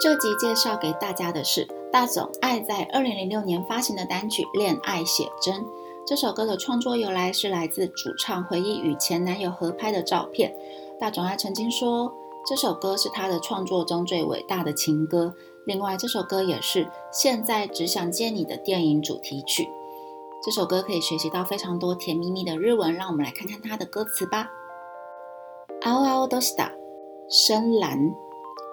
这集介绍给大家的是大冢爱在二零零六年发行的单曲《恋爱写真》。这首歌的创作由来是来自主唱回忆与前男友合拍的照片。大冢爱曾经说，这首歌是他的创作中最伟大的情歌。另外，这首歌也是《现在只想见你》的电影主题曲。这首歌可以学习到非常多甜蜜蜜的日文，让我们来看看它的歌词吧。青青都した深蓝。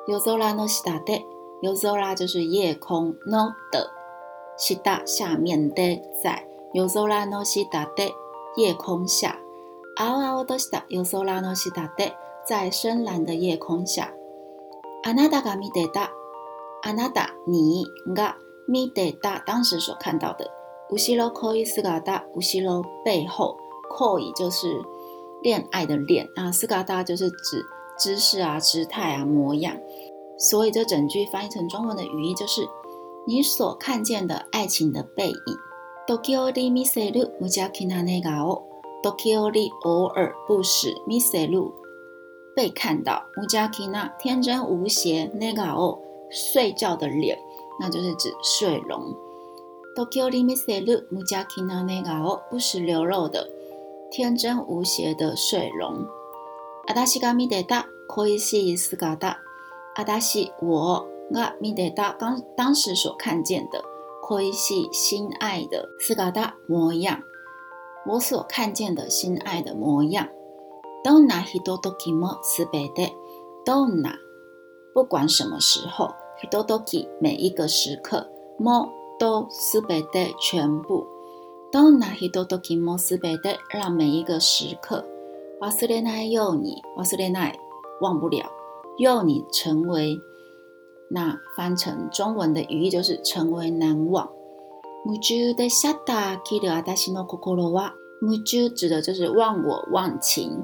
夜空の下で、夜空就是夜空の的下下面的在夜空の下で夜空下。青青とした夜空の下で在深蓝的夜空下。あなたが見てた、あなた你が見てた当时所看到的。後ろ恋姿、後ろ背后、恋就是恋愛的戀啊，姿就是指。 姿势啊，姿态啊，模样。所以这整句翻译成中文的语义就是：你所看见的爱情的背影。Dokiori miseru mujakina negao，Dokiori 偶尔不时 miseru 被看到，mujakina 天真无邪，negao 睡觉的脸，那就是指睡容。Dokiori miseru mujakina negao 不时流露的天真无邪的睡容。阿达西嘎米德达，可以是斯嘎达。阿达西，我阿米德达当当时所看见的，可以是心爱的斯嘎达模样。我所看见的心爱的模样。どんなひとときもすべて。どんな不管什么时候，ひととき每一个时刻，も都すべて全部。どんなひとときもすべて让每一个时刻。 瓦斯列奈又你，忘れない忘不了，又你成为那翻成中文的语义就是成为难忘。木珠的下达基的阿达西诺可可罗瓦，木珠指的就是忘我忘情，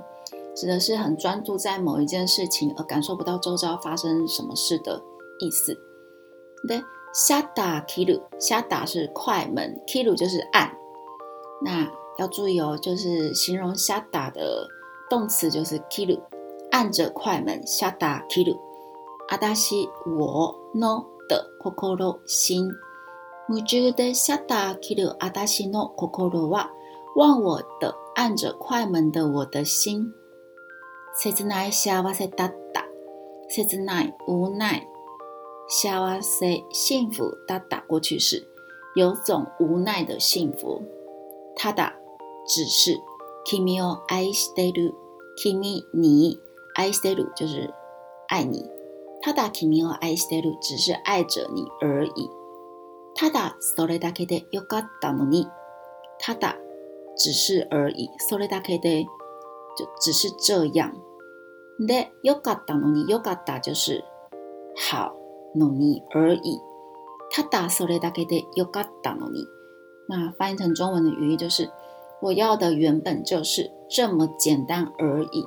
指的是很专注在某一件事情而感受不到周遭发生什么事的意思。对，下达基鲁，下达是快门，基鲁就是按。那要注意哦，就是形容下达的。动词就是 kiru，按着快门下达 kiru。阿达西我 no 的 kokoro 心，木珠的下达 kiru 阿达西 no kokoro 哇，忘我的按着快门的我的心。切奈夏哇塞哒哒，切奈无奈，夏哇塞幸福哒哒过去式，有种无奈的幸福。他的只是 kimi o ai shiteru。kimi 你愛してる就是爱你，ただ君を愛してる只是爱着你而已。ただそれだけでよかったのに，ただ只是而已，それだけで就只是这样。でよかったのによかった就是好のに而已。ただそれだけでよかったのに，那翻译成中文的语义就是。 我要的原本就是这么简单而已。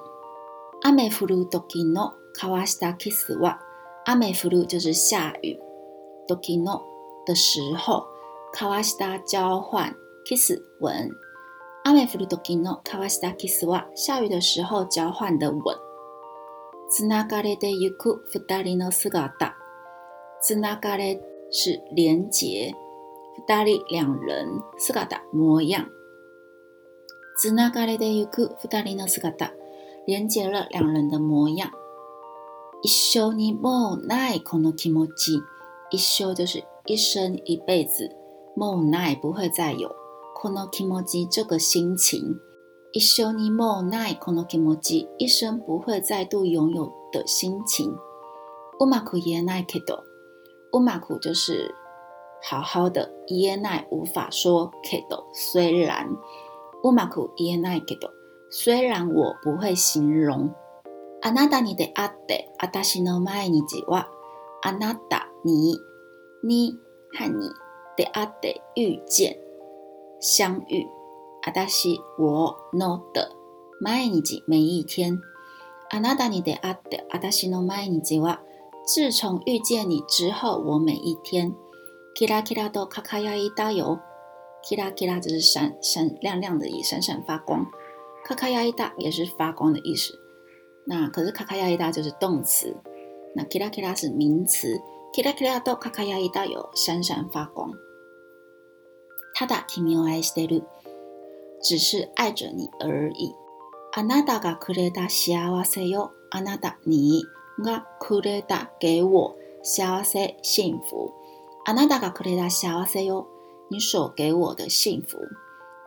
阿美弗鲁多基诺卡瓦西达 kiss 哇，阿美弗鲁就是下雨，多基诺的时候，卡瓦西达交换 kiss 吻。阿美弗鲁多基诺卡瓦西达 kiss 哇，下雨的时候交换的吻。つながれてゆく二人の姿。つながれ是连结，二人两人，姿模样。 つながれてゆく二人の姿，连接了两人的模样。一生にもうないこの気持ち，一生就是一生一辈子，もうない不会再有。この気持ち这个心情，一生にもうないこの気持ち，一生不会再度拥有的心情。うまく言えないけど，うまく就是好好的，言えない无法说けど虽然。 乌马库耶奈给的，虽然我不会形容。阿纳达尼的阿德阿达西诺麦尼吉哇，阿纳达你你和你的阿德遇见相遇，阿达西我诺的麦尼吉每一天。阿纳达尼的阿德阿达西诺麦尼吉哇，自从遇见你之后，我每一天。キラキラと輝いたよ。 キラキラ就是闪闪亮亮的，也闪闪发光。卡卡亚伊达也是发光的意思。那可是卡卡亚伊达就是动词，那キラキラ是名词。 キラキラと輝いたよ，闪闪发光。ただ君を愛してる，只是爱着你而已。あなたがくれた幸せよ，あなた你がくれた给我幸せ幸福。あなたがくれた幸せよ， 你所给我的幸福。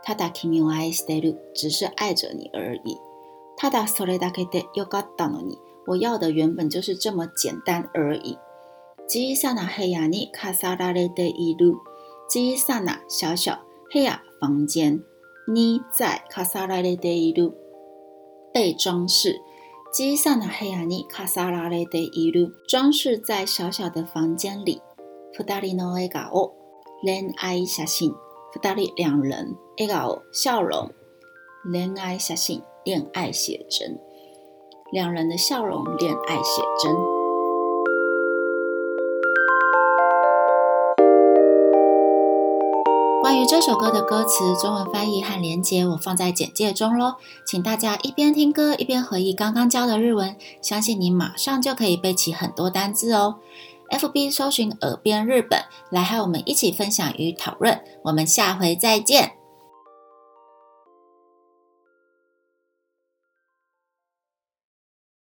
ただ君を愛してる，只是爱着你而已。ただそれだけでよかったのに，我要的原本就是这么简单而已。小さな部屋に飾られている。小さな小小部屋房间に在飾られている被装饰。小さな部屋に飾られている装饰在小小的房间里。二人の笑顔 恋愛写真。二人两人笑顔笑容。恋愛写真恋爱写真。两人的笑容恋爱写真。关于这首歌的歌词、中文翻译和连接，我放在简介中喽。请大家一边听歌一边回忆刚刚教的日文，相信你马上就可以背起很多单字哦。FB 搜寻“耳边日本”，来和我们一起分享与讨论。我们下回再见。